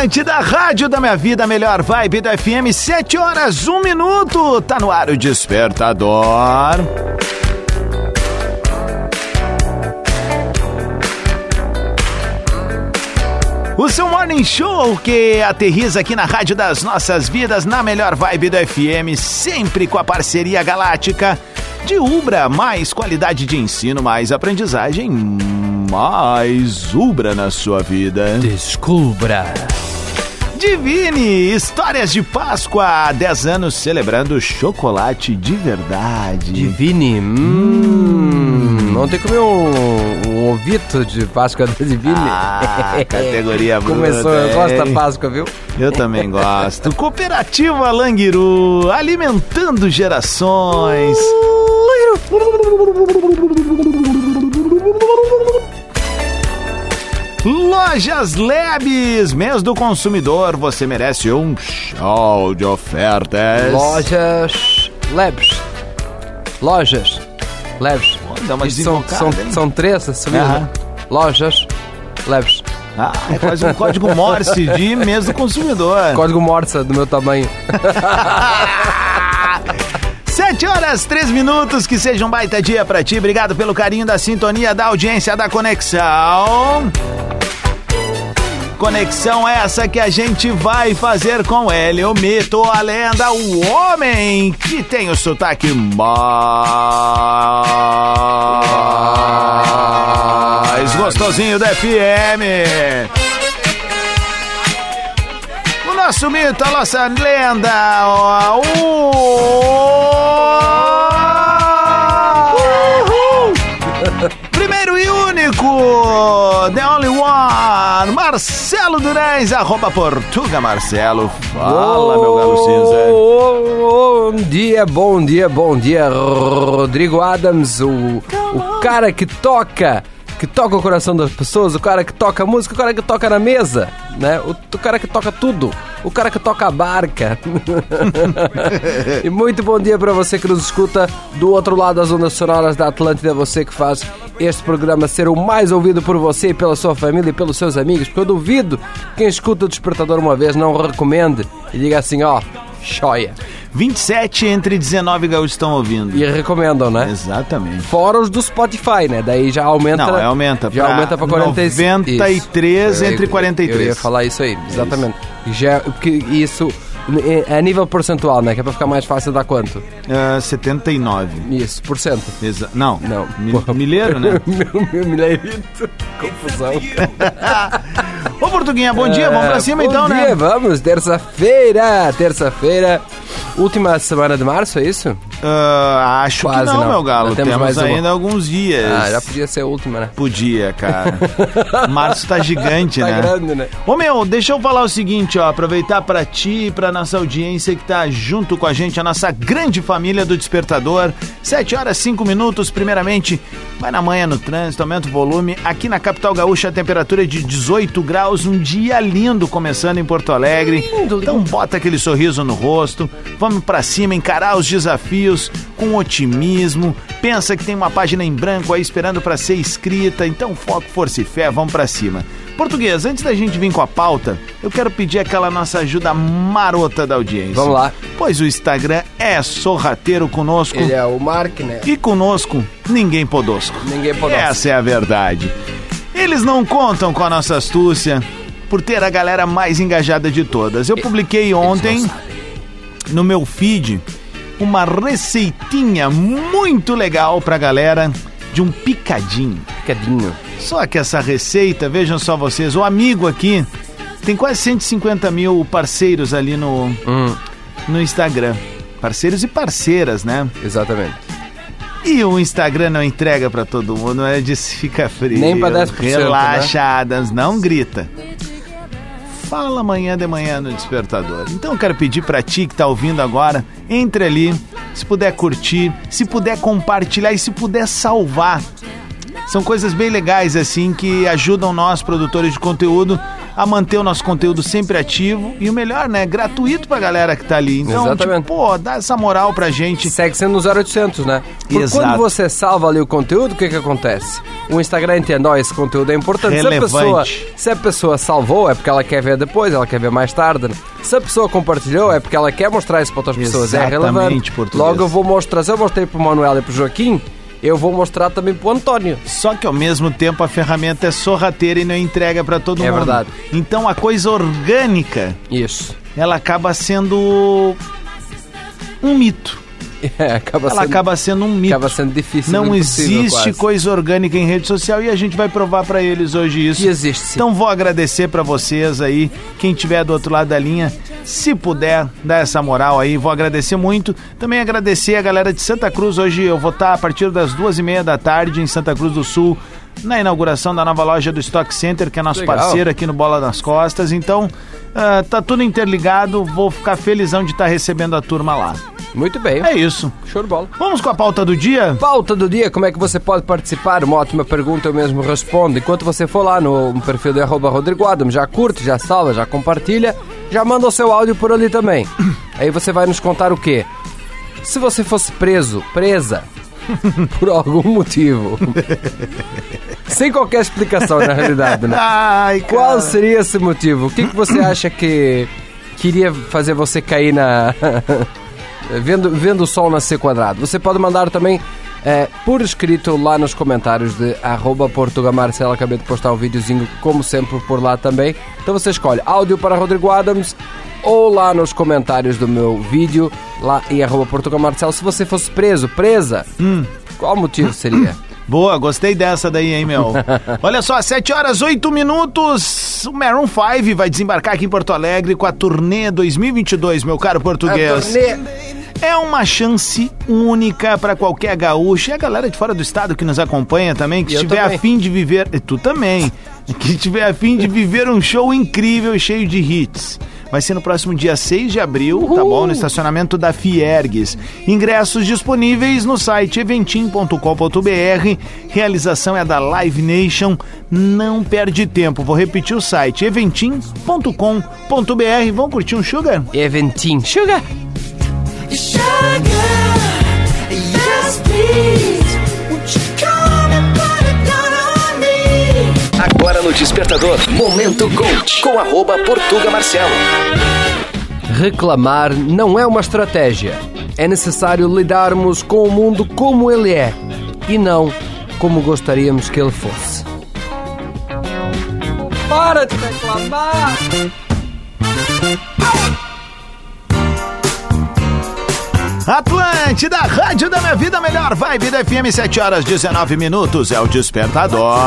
Atlântida, rádio da minha vida, melhor vibe da FM, 7 horas, 1 minuto. Tá no ar o despertador. O seu morning show que aterriza aqui na Rádio das Nossas Vidas, na melhor vibe do FM, sempre com a parceria galáctica de Ubra, mais qualidade de ensino, mais aprendizagem, mais Ubra na sua vida. Descubra. Divine, histórias de Páscoa, há 10 anos celebrando chocolate de verdade. Divine. Hum. Ontem comi um, um ovito de Páscoa da Divine. Ah, categoria bruta. Começou, eu gosto da? Páscoa, viu? Eu também gosto. Cooperativa Languiru, alimentando gerações. Lojas Lebes, mês do consumidor, você merece um show de ofertas. Lojas Labs. Lojas Labs. Dá uma são, são, são três, viu, Aham. né? Lojas Labs. Ah, é quase um código Morse de mês do consumidor. Código Morsa do meu tamanho. 7 horas, 3 minutos, que seja um baita dia pra ti. Obrigado pelo carinho da sintonia, da audiência, da conexão. Conexão essa que a gente vai fazer com ele, o mito, a lenda, o homem que tem o sotaque mais gostosinho da FM. O nosso mito, a nossa lenda, ó, o... e único, the only one, Marcelo Durães, arroba Portuga Marcelo. Fala, meu galo cinza. Bom dia, bom dia, bom dia, Rodrigo Adams, o, o cara que toca, que toca o coração das pessoas, o cara que toca a música, o cara que toca na mesa, né? O, o cara que toca tudo, o cara que toca a barca. e muito bom dia para você que nos escuta do outro lado das ondas sonoras da Atlântida, você que faz este programa ser o mais ouvido por você e pela sua família e pelos seus amigos, porque eu duvido que quem escuta o Despertador uma vez não recomende e diga assim, ó, choia. 27 entre 19 gaúchos estão ouvindo. E recomendam, né? Exatamente. Fora os do Spotify, né? Daí já aumenta. Não, é, aumenta Já pra aumenta pra 46. 93 Isso. entre Eu- 43. Eu ia falar isso aí, exatamente. Já, porque isso é a nível percentual, né? Que é pra ficar mais fácil dar quanto? Ah, 79. Isso, por cento. Exa não, Não. Mi- milheiro, né? meu, milheirito. Confusão. Ô, Portuguinha, bom dia, vamos pra cima É, Bom então, dia, né? vamos, terça-feira, terça-feira, última semana de março, é isso? Ah, acho Quase que não, não. meu galo. Temos, temos mais uma. ainda alguns dias. Ah, já podia ser a última, né? Podia, cara. Março tá gigante, Tá né? grande, né? Ô meu, deixa eu falar o seguinte, ó, aproveitar pra ti e pra nossa audiência que tá junto com a gente, a nossa grande família do Despertador. 7 horas 5 minutos, primeiramente, vai na manhã no trânsito, aumenta o volume. Aqui na capital gaúcha a temperatura é de 18 graus, um dia lindo começando em Porto Alegre. Então bota aquele sorriso no rosto, vamos pra cima, encarar os desafios com otimismo. Pensa que tem uma página em branco aí esperando pra ser escrita, então foco, força e fé, vamos pra cima. Português, antes da gente vir com a pauta, eu quero pedir aquela nossa ajuda marota da audiência. Vamos lá. Pois o Instagram é sorrateiro conosco. Ele é o Mark, né? E conosco, ninguém podosco. Ninguém podosco. Essa é a verdade. Eles não contam com a nossa astúcia por ter a galera mais engajada de todas. Eu publiquei ontem no meu feed uma receitinha muito legal pra galera de um picadinho. Picadinho. Só que essa receita, vejam só vocês, o amigo aqui tem quase 150 mil parceiros ali no, Hum, no Instagram. Parceiros e parceiras, né? exatamente. E o Instagram não entrega pra todo mundo, é de se fica frio. Nem pra 10%, Relaxa, Adams, não grita. Fala amanhã de manhã no despertador. Então eu quero pedir pra ti que tá ouvindo agora, entre ali, se puder curtir, se puder compartilhar e se puder salvar. São coisas bem legais assim que ajudam nós produtores de conteúdo a manter o nosso conteúdo sempre ativo e o melhor, né, gratuito pra galera que tá ali. Então, Exatamente. tipo, pô, dá essa moral pra gente. Segue sendo no 0800, né? Porque Exato. quando você salva ali o conteúdo, o que que acontece? O Instagram entende, ó, esse conteúdo é importante. Se a, Relevante. pessoa, se a pessoa salvou, é porque ela quer ver depois, ela quer ver mais tarde. né? Se a pessoa compartilhou, é porque ela quer mostrar isso para outras pessoas. É relevante. português. Logo eu vou mostrar, se eu mostrei pro Manuel e pro Joaquim, eu vou mostrar também pro Antônio. Só que ao mesmo tempo a ferramenta é sorrateira e não entrega pra todo É mundo. verdade. Então a coisa orgânica, Isso. ela acaba sendo um mito. É, acaba Ela sendo, acaba sendo um mito. acaba sendo difícil. Não existe quase. coisa orgânica em rede social e a gente vai provar pra eles hoje isso. Que existe. sim. Então vou agradecer pra vocês aí, quem tiver do outro lado da linha, se puder dar essa moral aí, vou agradecer muito. Também agradecer a galera de Santa Cruz. Hoje eu vou estar a partir das duas e meia da tarde em Santa Cruz do Sul, na inauguração da nova loja do Stock Center, que é nosso Legal. parceiro aqui no Bola nas Costas. Então ah, tá tudo interligado, vou ficar felizão de estar recebendo a turma lá. Muito bem. É isso. Show de bola. Vamos com a pauta do dia? Pauta do dia, como é que você pode participar? Uma ótima pergunta, eu mesmo respondo. Enquanto você for lá no perfil do arroba Rodrigo Adam, já curte, já salva, já compartilha, já manda o seu áudio por ali também. Aí você vai nos contar o quê? Se você fosse preso, presa, por algum motivo, sem qualquer explicação na realidade, né? Ai, cara. Qual seria esse motivo? O que, que você acha que queria fazer você cair na. vendo, vendo o sol nascer quadrado? Você pode mandar também é, por escrito lá nos comentários de arroba Portugamarcela. Acabei de postar um videozinho, como sempre, por lá também. Então você escolhe áudio para Rodrigo Adams ou lá nos comentários do meu vídeo, lá em arroba Portugamarcela. Se você fosse preso, presa, qual motivo seria? Boa, gostei dessa daí, hein, meu? Olha só, 7 horas 8 minutos. O Maroon 5 vai desembarcar aqui em Porto Alegre com a turnê 2022, meu caro português. É uma chance única para qualquer gaúcho e a galera de fora do estado que nos acompanha também, que estiver também. a fim de viver. E tu também. Que estiver a fim de viver um show incrível e cheio de hits. Vai ser no próximo dia 6 de abril, tá bom? No estacionamento da Fiergues. Ingressos disponíveis no site eventim.com.br. Realização é da Live Nation. Não perde tempo. Vou repetir o site eventim.com.br. Vão curtir um sugar? Eventim. Sugar! Agora no Despertador, Momento Coach, com arroba Portuga Marcelo. Reclamar não é uma estratégia. É necessário lidarmos com o mundo como ele é e não como gostaríamos que ele fosse. Para de reclamar! Atlântida, Rádio da Minha Vida, melhor vibe da FM, 7 horas 19 minutos. É o Despertador.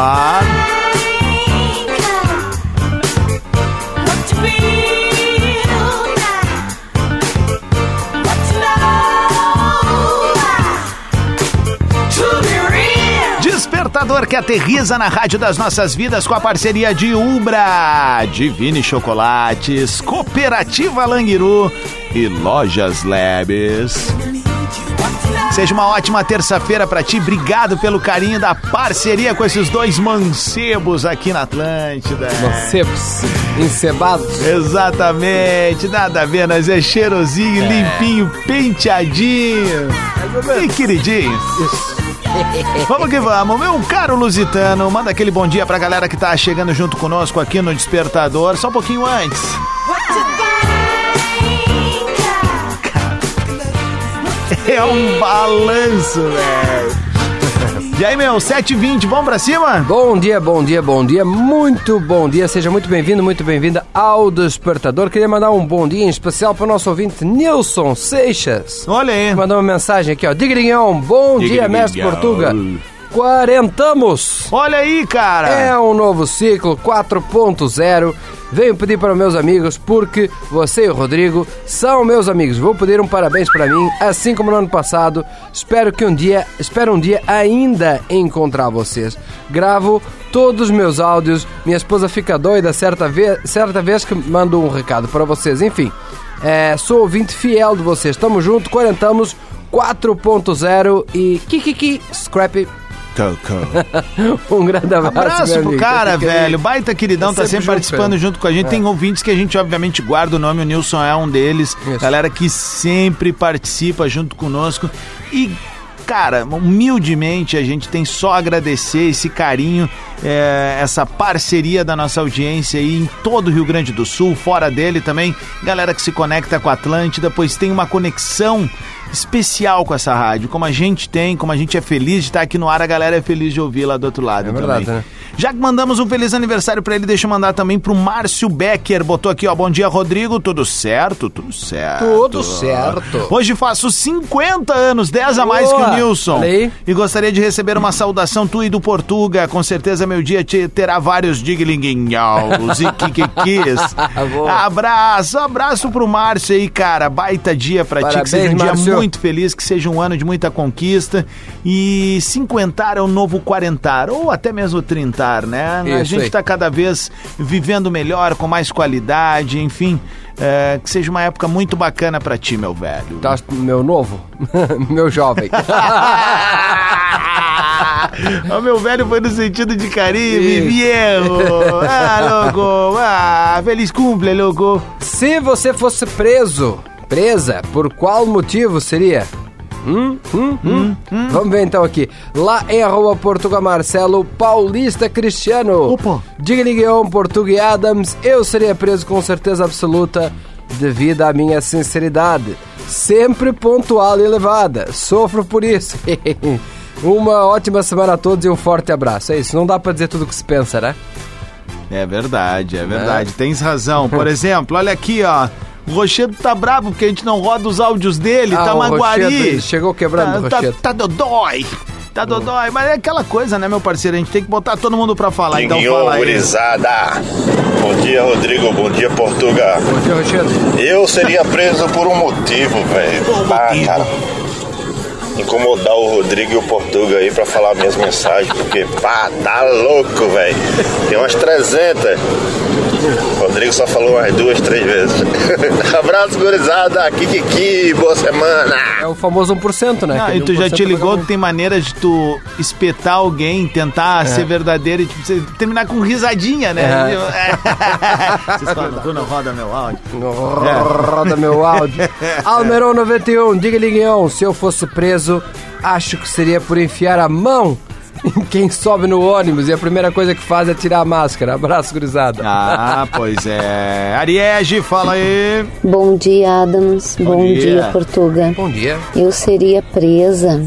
Despertador que aterriza na Rádio das Nossas Vidas com a parceria de Ubra, Divine Chocolates, Cooperativa Languiru e Lojas Labs. Seja uma ótima terça-feira pra ti. Obrigado pelo carinho da parceria com esses dois mancebos aqui na Atlântida. Mancebos, encebados. Exatamente, nada a ver, nós é cheirosinho, limpinho, penteadinho e queridinho. Vamos que vamos, meu caro Lusitano, manda aquele bom dia pra galera que tá chegando junto conosco aqui no Despertador, só um pouquinho antes. É um balanço, velho. E aí, meu, 7h20, vamos pra cima? Bom dia, bom dia, bom dia, muito bom dia. Seja muito bem-vindo, muito bem-vinda ao Despertador. Queria mandar um bom dia em especial para o nosso ouvinte Nilson Seixas. Olha aí. Mandou uma mensagem aqui, ó. Digrinhão, bom dia, mestre Portuga. Quarentamos. Olha aí, cara. É um novo ciclo 4.0. Venho pedir para meus amigos, porque você e o Rodrigo são meus amigos. Vou pedir um parabéns para mim, assim como no ano passado. Espero que um dia, espero um dia ainda encontrar vocês. Gravo todos os meus áudios. Minha esposa fica doida certa vez, certa vez que mando um recado para vocês. Enfim, é, sou ouvinte fiel de vocês. Tamo junto, quarentamos 4.0 e kikiki scrappy. um grande abraço. Abraço pro cara, Tá velho. Baita queridão, Tá tá sempre sempre participando junto com a gente. Tem ouvintes que a gente, obviamente, guarda o nome. O Nilson é um deles. Isso. Galera que sempre participa junto conosco. E, cara, humildemente, a gente tem só a agradecer esse carinho, é, essa parceria da nossa audiência aí em todo o Rio Grande do Sul, fora dele também. Galera que se conecta com a Atlântida, pois tem uma conexão especial com essa rádio. Como a gente tem, como a gente é feliz de estar aqui no ar, a galera é feliz de ouvir lá do outro lado É verdade, também. né? Já que mandamos um feliz aniversário pra ele, deixa eu mandar também pro Márcio Becker. Botou aqui, ó. Bom dia, Rodrigo. Tudo certo? Tudo certo. Tudo certo. Hoje faço 50 anos, 10 a mais que o Boa. Nilson. Aí. E gostaria de receber uma saudação tua e do Portuga. Com certeza meu dia te- terá vários diglinguinhaus e kikikis. Boa. abraço, abraço pro Márcio aí, cara. Baita dia pra ti, que Parabéns, seja um dia Márcio. Muito feliz, que seja um ano de muita conquista. E cinquentar é o novo quarentar, ou até mesmo trintar, né? a Isso gente aí. tá cada vez vivendo melhor, com mais qualidade, enfim. é, que seja uma época muito bacana pra ti, meu velho. Tá, meu novo, meu jovem. o meu velho foi no sentido de Isso. viejo. Ah, louco. Ah, feliz cumple, louco. Se você fosse preso, presa, por qual motivo seria? Hum, hum, hum. Vamos ver então aqui. Lá em arroba Portugal Marcelo Paulista Cristiano. Opa. Diga-lhe Guion, Portuga Adams, eu seria preso com certeza absoluta devido à minha sinceridade. Sempre pontual e elevada. Sofro por isso. Uma ótima semana a todos e um forte abraço. É isso, não dá pra dizer tudo o que se pensa, né? É verdade, é verdade. Tens razão. Por exemplo, olha aqui, ó. O Rochedo tá bravo porque a gente não roda os áudios dele, Ah, tá maguari. Rochedo chegou quebrando o tá, Rochedo. tá, tá dodói. Tá dodói. Mas é aquela coisa, né, meu parceiro? A gente tem que botar todo mundo pra falar. Então Diguinho, fala aí. gurizada. Bom dia, Rodrigo. Bom dia, Portuga. Bom dia, Rochedo. Eu seria preso por um motivo, velho. Ah, motivo? cara. Incomodar o Rodrigo e o Portuga aí pra falar minhas mensagens, porque, pá, tá louco, velho. Tem umas 300. O Rodrigo só falou umas duas, três vezes. Abraço, gurizada. Kikiki, boa semana. É o famoso 1%, né? Ah, e tu já 1% te ligou paga que tem maneiras de tu espetar alguém, tentar ser verdadeiro e tipo, terminar com risadinha, né? É. Vocês falam, tu não roda meu áudio. muito. É. Roda meu áudio. Almeron 91, diga-lhe, Guion, se eu fosse preso, acho que seria por enfiar a mão quem sobe no ônibus e a primeira coisa que faz é tirar a máscara. Abraço, gurizada. Ah, pois é. Ariege, fala aí. Bom dia, Adams. Bom, dia. dia. Portuga. Bom dia. Eu seria presa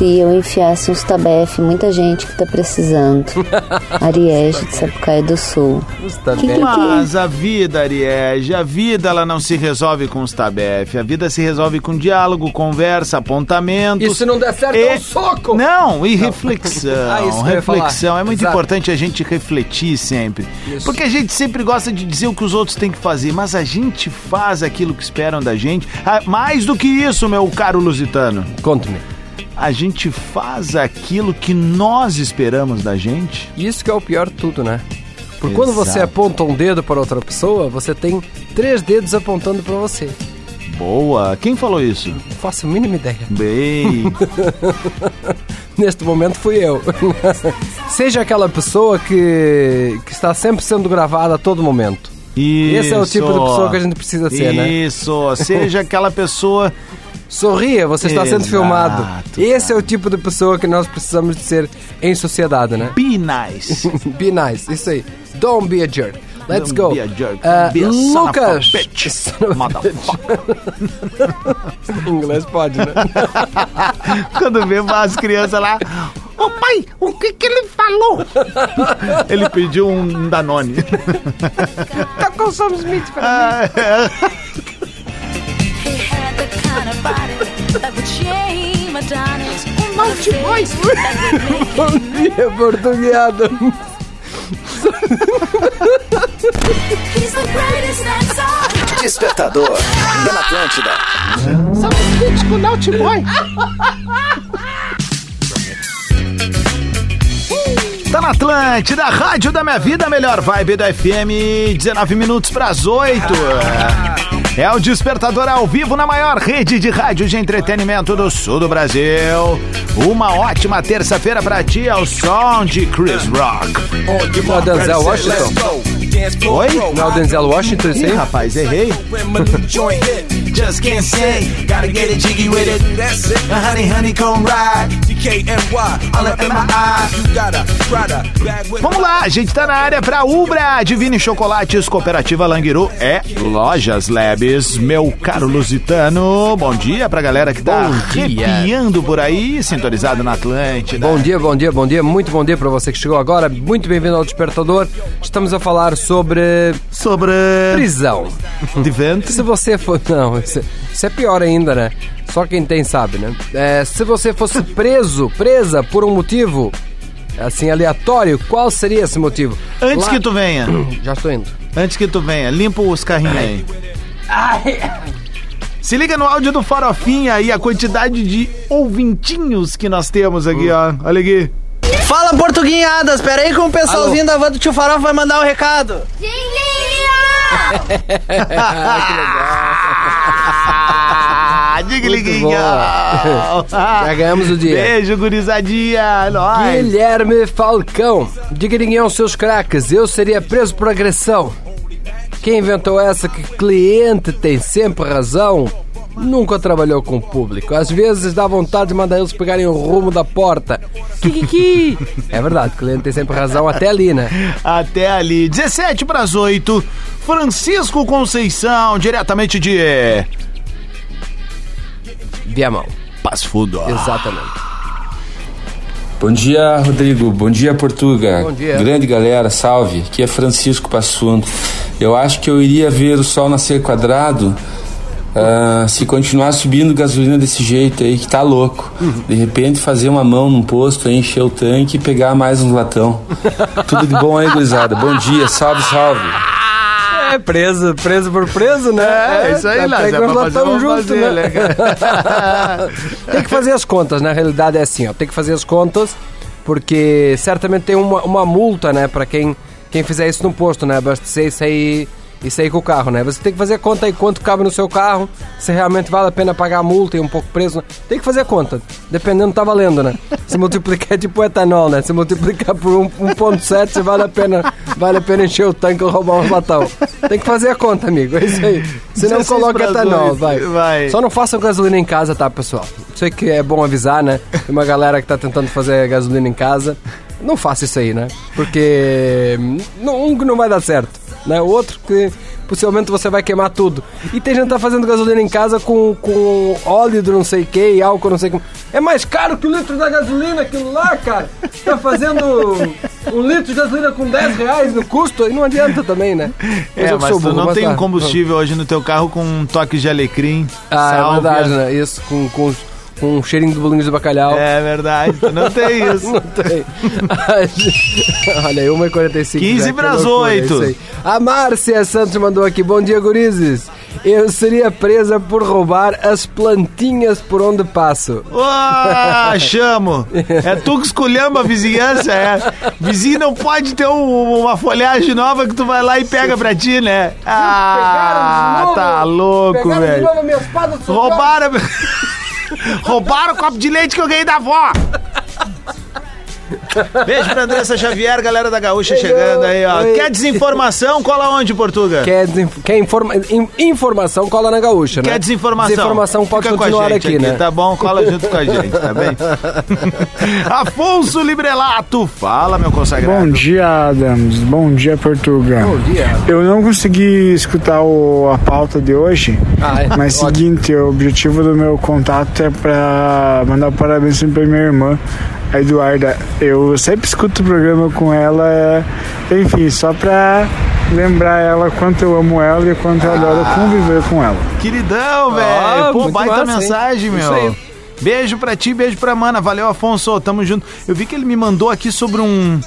se eu enfiasse uns tabef, muita gente que tá precisando. Ariege de Sapucaia do Sul. Está Que Mas a vida, Ariege, a vida ela não se resolve com os tabef. A vida se resolve com diálogo, conversa, apontamentos. E se não der certo, E- é um soco! Não, e reflexão. Ah, isso reflexão. É muito Exato. importante a gente refletir sempre. Isso. Porque a gente sempre gosta de dizer o que os outros têm que fazer, mas a gente faz aquilo que esperam da gente. Ah, mais do que isso, meu caro lusitano. Conte-me. A gente faz aquilo que nós esperamos da gente. Isso que é o pior de tudo, né? Porque quando você Exato. aponta um dedo para outra pessoa, você tem três dedos apontando para você. Boa. Quem falou isso? Não faço a mínima ideia. Bem. Neste momento fui eu. Seja aquela pessoa que, que está sempre sendo gravada a todo momento. Esse é o tipo de pessoa que a gente precisa ser, né? Isso. Seja aquela pessoa. Sorria, você está sendo Exato, filmado. Esse cara. é o tipo de pessoa que nós precisamos de ser em sociedade, né? Be nice. Be nice, isso aí. Don't be a jerk. Let's Don't go. be a jerk. Ah, Be a son Lucas. bitch. Son of a Motherfucker. Em inglês pode, né? Quando vê as crianças lá. Ô pai, o que que ele falou? ele pediu um Danone. tá com o Sam Smith pra Ah, é. Adonis. Multi boys. Bom dia, portuguesa. He's the greatest dancer. Despertador. Da Atlântida. Tá na Atlântida, Rádio da Minha Vida, melhor vibe do FM, 19 minutos pras 8. É o Despertador ao vivo na maior rede de rádio de entretenimento do sul do Brasil. Uma ótima terça-feira pra ti ao som de Chris Rock. Não é o Denzel Washington? Oi? Não é o Denzel Washington, isso Ih, rapaz, errei. Just can't say, gotta get it jiggy with it. That's it. A honey, honeycomb ride. DKNY, all up in my eyes. You gotta, Prada, bag with Vamos lá, a gente tá na área pra Ubra, Divine Chocolates, Cooperativa Languiru, é Lojas Labs, meu caro Lusitano. Bom dia pra galera que tá Bom dia. arrepiando por aí, sintonizado na Atlântida. Bom dia, bom dia, bom dia, muito bom dia pra você que chegou agora. Muito bem-vindo ao Despertador. Estamos a falar sobre Sobre prisão. de vento. Se você for. Não, isso, isso é pior ainda, né? Só quem tem sabe, né? É, se você fosse preso, presa por um motivo assim aleatório, qual seria esse motivo? Antes Lá- que tu venha, Já estou indo. antes que tu venha, limpa os carrinhos aí. Se liga no áudio do Farofinha e a quantidade de ouvintinhos que nós temos aqui, ó. Olha aqui. Fala, portuguinhadas! Pera aí que um pessoalzinho da van do tio Farofa vai mandar um recado. Diga Muito liguinho. Já ganhamos o dia. Beijo, gurizadinha. Nós. Guilherme Falcão. Diga aos seus craques, eu seria preso por agressão. Quem inventou essa que cliente tem sempre razão? Nunca trabalhou com o público. Às vezes dá vontade de mandar eles pegarem o rumo da porta. Kikiki. É verdade, o cliente tem sempre razão até ali, né? Até ali. 17 para as 8. Francisco Conceição, diretamente de Viamão. Passo Fundo. Exatamente. Bom dia, Rodrigo. Bom dia, Portuga. Bom dia. Grande galera, salve. Aqui é Francisco Passundo. Eu acho que eu iria ver o sol nascer quadrado ah, se continuar subindo gasolina desse jeito aí, que tá louco. De repente fazer uma mão num posto, aí, encher o tanque e pegar mais um latão. Tudo de bom aí, gurizada. Bom dia, salve, salve. É, preso, preso por preso, né? É, isso aí, tá lá. Se é fazer, latão vamos junto, fazer, né? né, tem que fazer as contas, na realidade é assim, ó, tem que fazer as contas, porque certamente tem uma, uma multa, né, pra quem, quem fizer isso no posto, né, abastecer e sair, e sair com o carro, né, você tem que fazer conta aí quanto cabe no seu carro, se realmente vale a pena pagar a multa e um pouco preso, né? tem que fazer conta, dependendo tá valendo, né, se multiplicar é tipo etanol, né, se multiplicar por um- 1.7, se vale a pena, vale a pena encher o tanque ou roubar um latão, tem que fazer a conta, amigo, é isso aí, se não 16 coloca etanol, vai. vai. Só não façam gasolina em casa, tá, pessoal? Sei que é bom avisar, né? Tem uma galera que tá tentando fazer gasolina em casa. Não faça isso aí, né? Porque um que não vai dar certo, né? O outro que possivelmente você vai queimar tudo. E tem gente que tá fazendo gasolina em casa com, com óleo do não sei o que e álcool não sei como. É mais caro que o litro da gasolina aquilo lá, cara. Tá fazendo um litro de gasolina com 10 reais no custo e não adianta também, né? É, eu que mas tu burro, não mas tem tá. combustível hoje no teu carro com um toque de alecrim. Ah, é sálvia. verdade, né? Isso, com, com, com um cheirinho do bolinho de bacalhau. É verdade, não tem isso. Não tem. Olha aí, 1h45. 15 já, que pras loucura, oito. isso aí. A Márcia Santos mandou aqui. Bom dia, gurizes. Eu seria presa por roubar as plantinhas por onde passo. Ah, chamo. É tu que escolhemos a vizinhança, é. Vizinho não pode ter um- uma folhagem nova que tu vai lá e pega pra ti, né? Ah, tá louco, velho. Roubaram. Roubaram o copo de leite que eu ganhei da avó. Beijo pra Andressa Xavier, galera da Gaúcha chegando aí, ó. Oi. Quer desinformação? Cola onde, Portuga? Quer, desinf- quer informa- in- informação, cola na gaúcha, né? Quer desinformação? Desinformação pode Fica com a continuar gente aqui, né? Tá bom, cola junto com a gente, tá bem? Afonso Librelato, fala, meu consagrado. Bom dia, Adams. Bom dia, Portugal. Bom dia. Eu não consegui escutar o- a pauta de hoje, Ah, é? mas Ótimo. seguinte, o objetivo do meu contato é para mandar parabéns pra minha irmã, a Eduarda. Eu sempre escuto o programa com ela, é, enfim, só pra lembrar ela quanto eu amo ela e quanto eu adoro conviver com ela. Queridão, velho. Ah, Pô, baita massa, hein? mensagem, Isso meu. aí. Beijo pra ti, beijo pra mana. Valeu, Afonso. Tamo junto. Eu vi que ele me mandou aqui sobre um.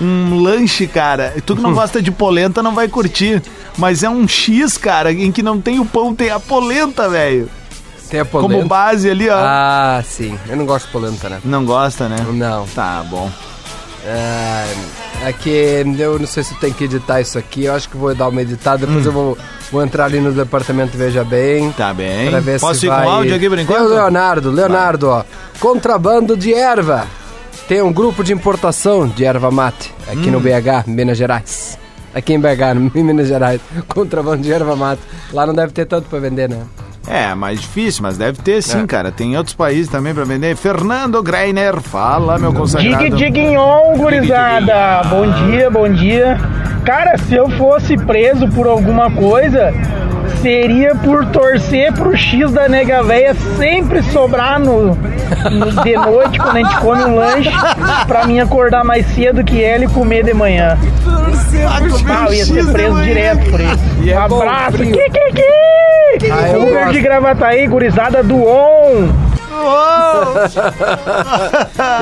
Um lanche, cara. Tu que não gosta de polenta não vai curtir. Mas é um X, cara, em que não tem o pão, tem a polenta, velho. Tem a polenta. Como base ali, ó. Ah, sim. Eu não gosto de polenta, né? Não gosta, né? Não. Tá bom. É, é que eu não sei se tem que editar isso aqui. Eu acho que vou dar uma editada. Depois eu vou, vou entrar ali no departamento Veja Bem. Hum. Tá bem. Pra ver Posso se ir vai... com áudio aqui por enquanto? O Leonardo, Leonardo, ó. Contrabando de erva. Tem um grupo de importação de erva mate aqui Hum. no BH, Minas Gerais. Aqui em BH, em Minas Gerais. Contrabando de erva mate. Lá não deve ter tanto pra vender, né? É, mais difícil, mas deve ter sim, É. cara. Tem outros países também pra vender. Fernando Greiner, fala, meu consagrado. Digue Diguinhon, gurizada! Bom dia, bom dia. Cara, se eu fosse preso por alguma coisa, seria por torcer pro X da nega véia sempre sobrar no, no- de noite, quando a gente come um lanche, pra mim acordar mais cedo que ela e comer de manhã. Ah, eu ia ser preso direto por isso. E é Abraço! Que, que, que? Ah, eu Uber gosto. de Gravataí, gurizada do ON!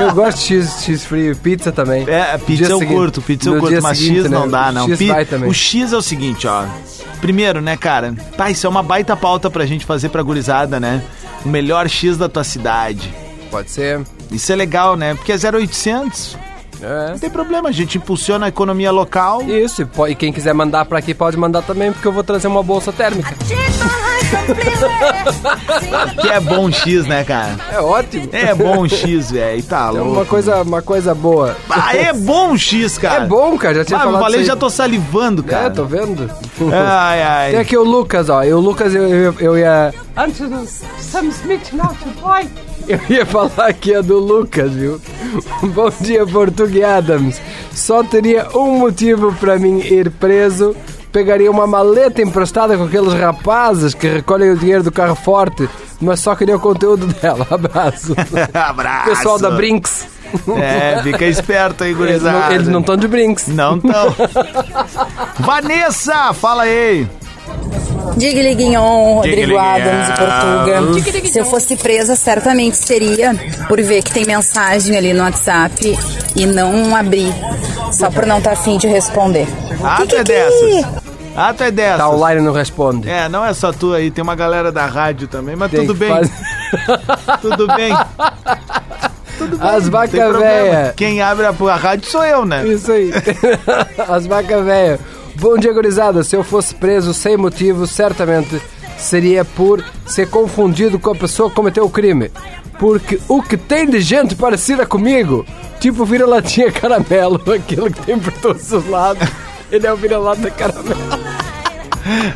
Eu gosto de X, X frio, pizza também. É, Dia pizza eu seguinte- curto, pizza eu no curto, dia mas seguinte, X não né? dá, não. X Pi- vai também. O X é o seguinte, ó. Primeiro, né, cara? Pá, isso é uma baita pauta pra gente fazer pra gurizada, né? O melhor X da tua cidade. Pode ser. Isso é legal, né? Porque é 0800. É. Não tem problema, a gente impulsiona a economia local. Isso, e po- e quem quiser mandar pra aqui pode mandar também, porque eu vou trazer uma bolsa térmica. Que é bom X, né, cara? É ótimo. É bom X, velho. Tá É louco. uma coisa, uma coisa boa. Ah, é bom X, cara. É bom, cara, já tinha Ah, eu falado falei, isso já tô salivando, cara. É, tô vendo. Ai, ai. Tem aqui o Lucas, ó. E o Lucas, eu, eu, eu ia... Antes do Sam Smith, not boy. Eu ia falar aqui a do Lucas, viu? Bom dia, Português Adams. Só teria um motivo pra mim ir preso. Pegaria uma maleta emprestada com aqueles rapazes que recolhem o dinheiro do carro forte, mas só queria o conteúdo dela. Abraço. Abraço. Pessoal da Brinks. É, fica esperto aí, gurizada. eles não estão de Brinks. Não estão. Vanessa, fala aí. Guignon, Rodrigo Adams e. Portuga. Se eu fosse presa, certamente seria por ver que tem mensagem ali no WhatsApp e não abrir, só por não estar afim de responder. Ah, tu é dessas. Ah, tu é dessas. Tá online e não responde. É, não é só tu aí, tem uma galera da rádio também, mas Tem tudo que bem. Tudo bem. Tudo bem. As não tem vacas problema. véia. Quem abre a, a rádio sou eu, né? Isso aí. As vacas velhas. Bom dia, gurizada. Se eu fosse preso sem motivo, certamente seria por ser confundido com a pessoa que cometeu o crime. Porque o que tem de gente parecida comigo, tipo vira-latinha caramelo, aquilo que tem por todos os lados, ele é o vira-lata caramelo.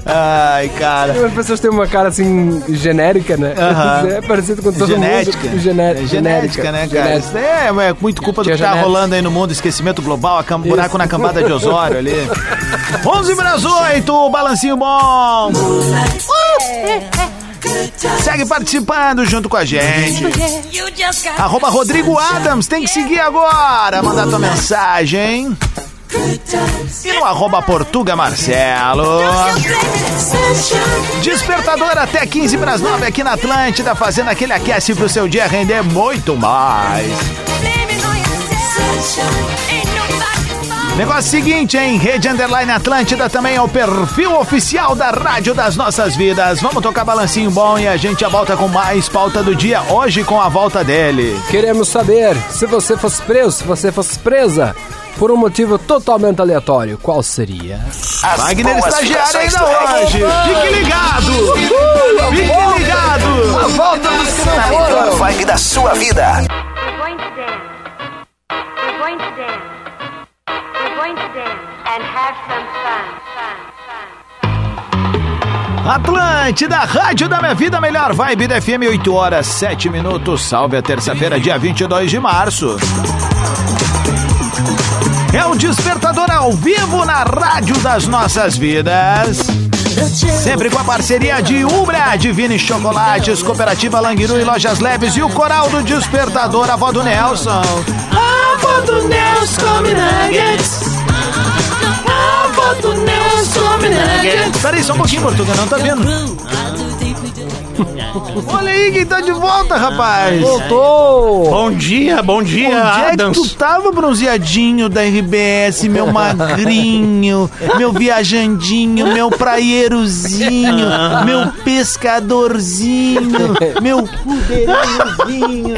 Ai, cara. As pessoas têm uma cara assim genérica, né? Aham. É parecido com todo Genética. mundo. Gené É genética, né, cara? Genética. Isso é, é muito culpa do que tá rolando aí no mundo, esquecimento global, a cam- buraco Isso. na cambada de Osório ali. 11 para as 8, balancinho bom. Segue participando junto com a gente. Arroba Rodrigo Adams, tem que seguir agora. Mandar tua mensagem. E no arroba Portuga Marcelo. Despertador até 15 para as 9 aqui na Atlântida, fazendo aquele aquece pro seu dia render muito mais. Negócio seguinte, hein? Rede Underline Atlântida também é o perfil oficial da Rádio das Nossas Vidas. Vamos tocar balancinho bom e a gente já volta com mais pauta do dia hoje com a volta dele. Queremos saber se você fosse preso, se você fosse presa, por um motivo totalmente aleatório. Qual seria? As Wagner Estagiário ainda hoje. Fique ligado! Uhul, Fique ligado! A volta do Sanfona! Tá melhor vibe da sua vida. We're going to dance. We're going to dance. We're going to dance and have some fun. Atlântida, Rádio da Minha Vida, melhor vibe da FM, 8 horas 7 minutos. Salve a terça-feira, dia 22 de março. É o Despertador ao vivo na Rádio das Nossas Vidas. Sempre com a parceria de Ubra, Divine Chocolates, Cooperativa Languiru e Lojas Leves e o Coral do Despertador, a avó do Nelson. A avó do Nelson come nuggets. A avó do Nelson come nuggets. Peraí, só um pouquinho, Portugal, não tá vendo? Olha aí quem tá de volta, rapaz. Voltou! Bom dia, bom dia, Onde é que Adams. tu tava, bronzeadinho da RBS, meu magrinho, meu viajandinho, meu praieirozinho, meu pescadorzinho, meu pudeirinhozinho.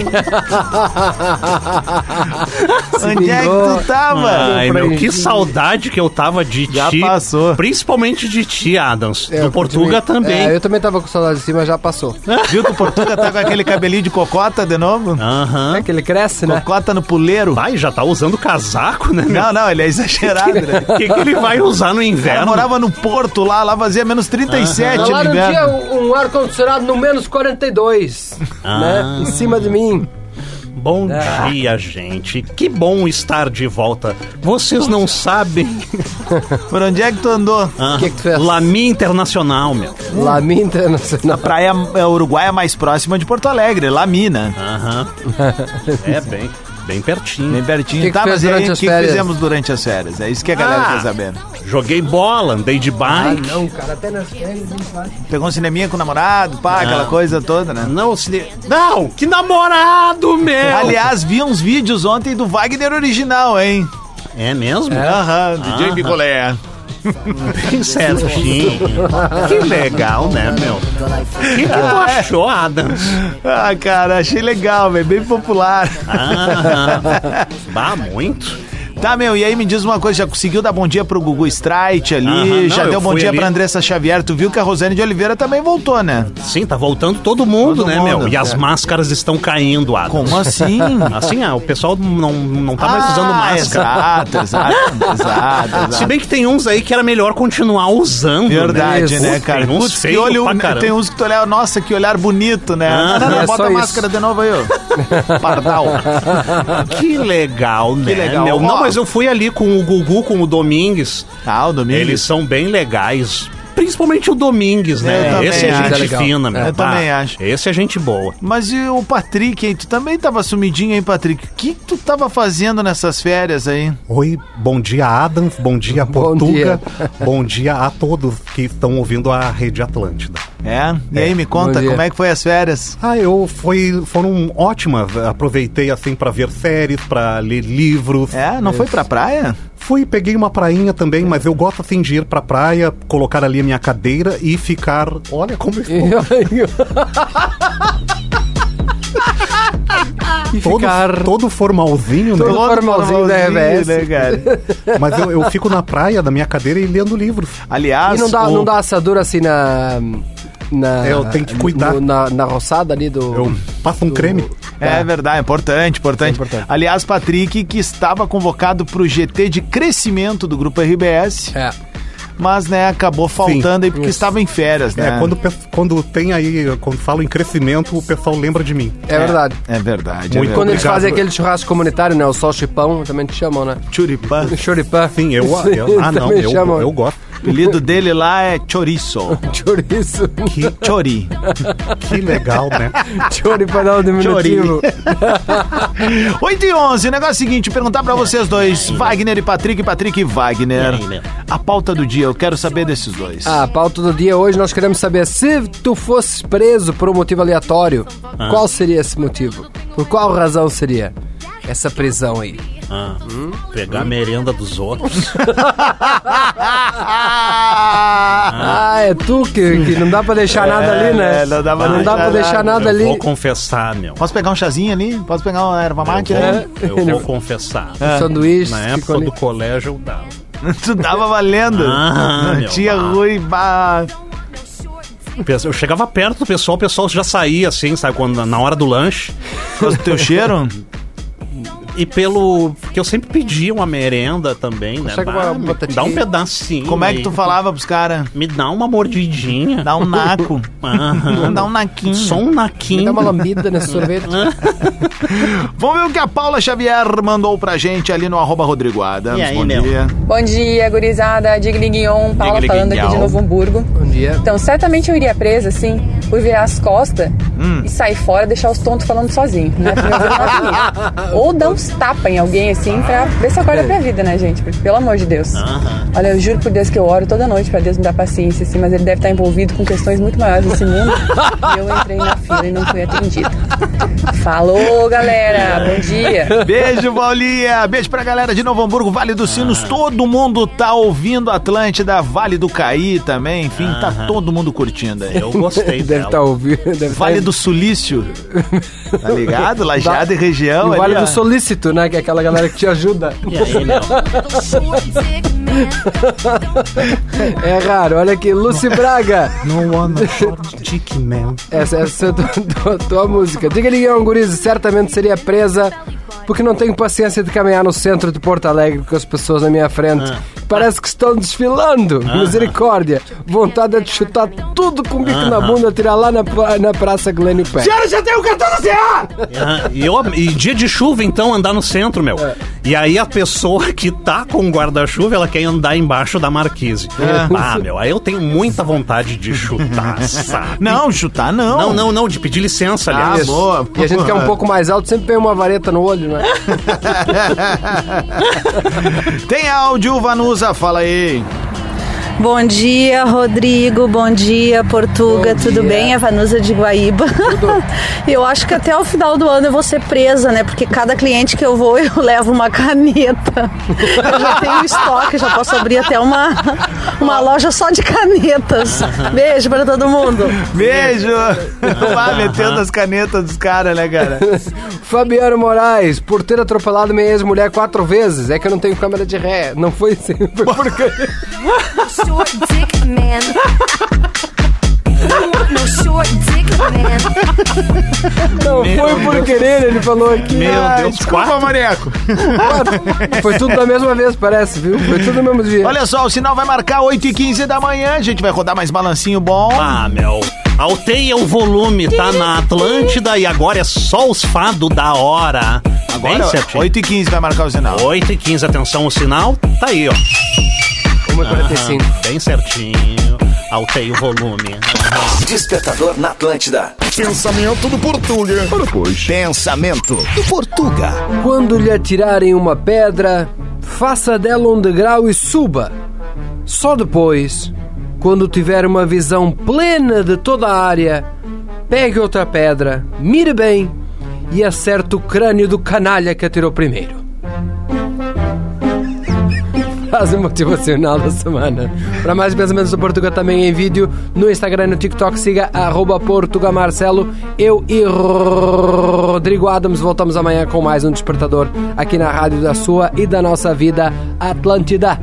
Onde é que tu tava? Ai, meu, que saudade que eu tava de Já ti. passou. Principalmente de ti, Adams. É, do eu Portuga também. É, eu também tava com saudade de cima, já passou. Viu que o Portuga tá com aquele cabelinho de cocota de novo? Aham. É que ele cresce, né? Cocota no puleiro. Vai, já tá usando casaco, né, meu? Não, não, ele é exagerado, né? O que, que ele vai usar no inverno? morava no Porto lá, lá fazia menos 37 Lá no no dia inverno. um, um ar-condicionado no menos 42, Ah. né? Em cima de mim. Bom Ah. dia, gente. Que bom estar de volta. Vocês não sabem. Por onde é que tu andou? Ah, que que tu fez? Lami Internacional, meu. Lami Internacional. A praia é, uruguaia mais próxima de Porto Alegre, Lamina. Aham. É bem, bem pertinho. Bem pertinho. Que que tá, fez mas aí, durante o as que férias? fizemos durante as férias? É isso que a galera Ah. quer saber. Joguei bola, andei de Ah, bike. não, cara, até nas férias não faz. Pegou um cineminha com o namorado, pá, aquela Não. coisa toda, né? Não, cine... não, que namorado, meu! Aliás, vi uns vídeos ontem do Wagner original, hein? É mesmo? Aham, DJ Ah. Picolé. Bem certinho. que legal, né, meu? O que, que tu achou, Adams? Ah, cara, achei legal, velho, bem popular. Ah, bah, muito. Tá, meu, e aí me diz uma coisa, já conseguiu dar bom dia pro Gugu Strike ali, Aham, não, já eu deu bom fui dia ali. pra Andressa Xavier, tu viu que a Rosane de Oliveira também voltou, né? Sim, tá voltando todo mundo, Todo né, mundo, meu? E as é. máscaras estão caindo, Adams. Como assim? Assim, ah, o pessoal não, não tá mais usando Ah, máscara. Exato, exato, exato, exato. Se bem que tem uns aí que era melhor continuar usando. Verdade, né, né, Putz, cara? Tem uns Putz, que feios olho, pra caramba. tem uns que tu olha, nossa, que olhar bonito, né? Ah, não, não, é bota só a isso. máscara de novo aí, ó. Pardal. Que legal, né? legal. meu? Ó. Não, mas eu fui ali com o Gugu, com o Domingues. Ah, o Domingues. Eles são bem legais. Principalmente o Domingues, né? também Esse é acho. gente É legal. fina, meu. Eu também acho. Esse é gente boa. Mas e o Patrick, hein? Tu também tava sumidinho, hein, Patrick? O que tu tava fazendo nessas férias aí? Oi, bom dia, Adam. Bom dia, Bom Portuga. dia. bom dia a todos que estão ouvindo a Rede Atlântida. É? E aí, me conta, Bom como é que foi as férias? Ah, eu foi, foram ótimas. Aproveitei assim pra ver séries, pra ler livros. É? Não foi pra praia? Fui, peguei uma prainha também, mas eu gosto assim de ir pra praia, colocar ali a minha cadeira e ficar. Olha como eu estou. e todo, ficar todo formalzinho, né? Todo formalzinho da RBS. né, cara? Mas eu, eu fico na praia da minha cadeira e lendo livros. Aliás, E não dá, o- não dá assadura assim na. na É, eu tenho que cuidar. no- na, na roçada ali do. Eu passo um creme. É verdade, importante, importante. É importante. Aliás, Patrick, que estava convocado pro GT de crescimento do Grupo RBS, É. mas, né, acabou faltando aí porque Isso. estava em férias, né? É, quando, o quando tem aí, quando falo em crescimento, o pessoal lembra de mim. É, verdade. É verdade. Muito é Quando eles fazem aquele churrasco comunitário, né? O sol chipão, também te chamam, né? Churipã. Choripã. Sim, eu, eu- ah, não, eu, chamam. eu gosto. O apelido dele lá é Chorizo. Chouriço. Que, Chori. que legal, né? Chori pra dar um diminutivo. 8 e 11, o negócio é o seguinte, perguntar pra vocês dois, Wagner e Patrick, Patrick e Wagner. A pauta do dia, eu quero saber desses dois. Ah, a pauta do dia hoje nós queremos saber se tu fosses preso por um motivo aleatório, Ah. qual seria esse motivo? Por qual razão seria essa prisão aí? Ah, pegar a merenda dos outros. Ah, é tu que, que não dá pra deixar nada ali, né? é, não dá pra não dá pra deixar nada. nada eu ali. vou confessar, meu. Posso pegar um chazinho ali? Posso pegar uma erva mate eu, vou, eu vou confessar. Um sanduíche. Na época ali. do colégio eu dava. Tu tava valendo. Ah, meu Tinha bah. ruim, bah. Eu chegava perto do pessoal, o pessoal já saía assim, sabe? Quando, na hora do lanche. Do teu cheiro? e pelo. Porque eu sempre pedia uma merenda também, né? Consegue Bah, uma me dá um pedacinho. Como é que aí. tu falava pros caras? Me dá uma mordidinha. Dá um naco. Aham. Dá um naquinho. Só um naquinho. Me dá uma lambida nesse sorvete. Vamos ver o que a Paula Xavier mandou pra gente ali no arroba Rodrigo Adams. E aí, Bom meu? dia. Bom dia, gurizada. Digliguion, Paula Digliguinhão. falando aqui de Novo Hamburgo. Bom dia. Então, certamente eu iria presa, assim, por virar as costas Hum. e sair fora e deixar os tontos falando sozinho, né? Na avenida. Ou dar uns tapas em alguém, assim, pra ver se acorda pra vida, né, gente? Porque, pelo amor de Deus. Olha, eu juro por Deus que eu oro toda noite pra Deus me dar paciência, assim, mas ele deve estar envolvido com questões muito maiores nesse mundo. e eu entrei na fila e não fui atendida. Falou, galera. Bom dia. Beijo, Paulinha. Beijo pra galera de Novo Hamburgo, Vale dos Sinos. Todo mundo tá ouvindo Atlântida, Vale do Caí também. Enfim, tá todo mundo curtindo aí. Eu gostei Deve estar ouvindo. Deve Vale tá... do Sulício. Tá ligado? Lajeado e região. E ali, Vale ó. do Solícito, né? Que é aquela galera que te ajuda. E? É raro, olha aqui, Lucy Braga. No one dick, man. Essa, essa é a tua, música. Diga Liguão Gurize, certamente seria presa porque não tenho paciência de caminhar no centro de Porto Alegre com as pessoas na minha frente. Parece que estão desfilando. Misericórdia. Vontade é de chutar tudo com o bico na bunda, tirar lá na, na Praça Glênio Pé. já tem o cartão da CA! E, eu, e dia de chuva, então, andar no centro, meu. E aí a pessoa que tá com o guarda-chuva, ela quer andar embaixo da marquise. É. Ah, meu, aí eu tenho muita vontade de chutar, sabe? Não, chutar não. Não, não, não, de pedir licença, Ah, aliás. boa. E a gente que é um pouco mais alto sempre tem uma vareta no olho, né? Tem áudio, Fala aí. Bom dia, Rodrigo. Bom dia, Portuga. Tudo bem? É Vanusa de Guaíba. eu acho que até o final do ano eu vou ser presa, né? Porque cada cliente que eu vou, eu levo uma caneta. Eu já tenho estoque, já posso abrir até uma, uma loja só de canetas. Beijo para todo mundo. Beijo. Lá metendo as canetas dos caras, né, cara? Fabiano Moraes, por ter atropelado minha ex-mulher quatro vezes, é que eu não tenho câmera de ré. Não foi assim, foi porque... Short dick man. You want no short dick man. Não foi por querer, ele falou aqui. Meu Ah, Deus, desculpa, quatro? Maneco. Foi tudo da mesma vez, parece, viu? Foi tudo no mesmo dia. Olha só, o sinal vai marcar 8h15 da manhã. A gente vai rodar mais balancinho bom. Ah, meu. Alteia o volume, tá na Atlântida e agora é só os fados da hora. Bem Agora, certinho. 8h15 vai marcar o sinal. 8 e 15, atenção, o sinal tá aí, ó. 1h45. Aham, Bem certinho. Alteia o volume. Aham. Despertador na Atlântida. Pensamento do Portuga. Ora, pois. Pensamento do Portuga. Quando lhe atirarem uma pedra, faça dela um degrau e suba. Só depois, quando tiver uma visão plena de toda a área, pegue outra pedra, mire bem e acerte o crânio do canalha que atirou primeiro. Frase motivacional da semana. Para mais pensamentos do Portugal também em vídeo no Instagram e no TikTok, siga Portugamarcelo. Eu e Rodrigo Adams voltamos amanhã com mais um despertador aqui na rádio da sua e da nossa vida Atlântida.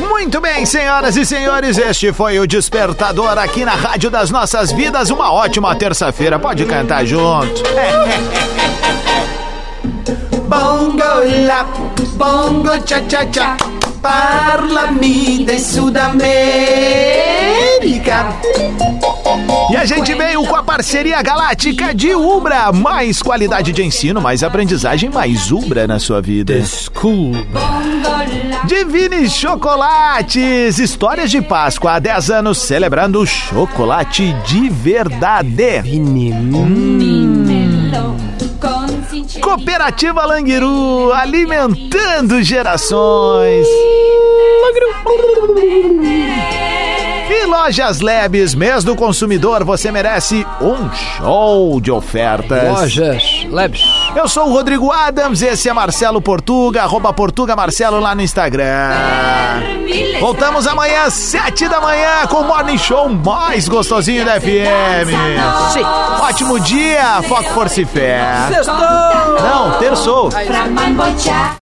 Muito bem, senhoras e senhores, este foi o Despertador aqui na Rádio das Nossas Vidas. Uma ótima terça-feira. Pode cantar junto. Bongo la, bongo cha cha cha, parlami de Sudamérica. E a gente veio com a parceria galáctica de Ubra. Mais qualidade de ensino, mais aprendizagem, mais Ubra na sua vida. School. Divine Chocolates, histórias de Páscoa há 10 anos celebrando chocolate de verdade. Cooperativa Languiru, alimentando gerações. E Lojas Lebes, mês do consumidor, você merece um show de ofertas. Lojas Labs. Eu sou o Rodrigo Adams, esse é Marcelo Portuga, arroba Portuga Marcelo lá no Instagram. Voltamos amanhã, sete da manhã, com o Morning Show mais gostosinho da FM. Sim. Ótimo dia, foco, força e fé. Sextou! Não, terçou.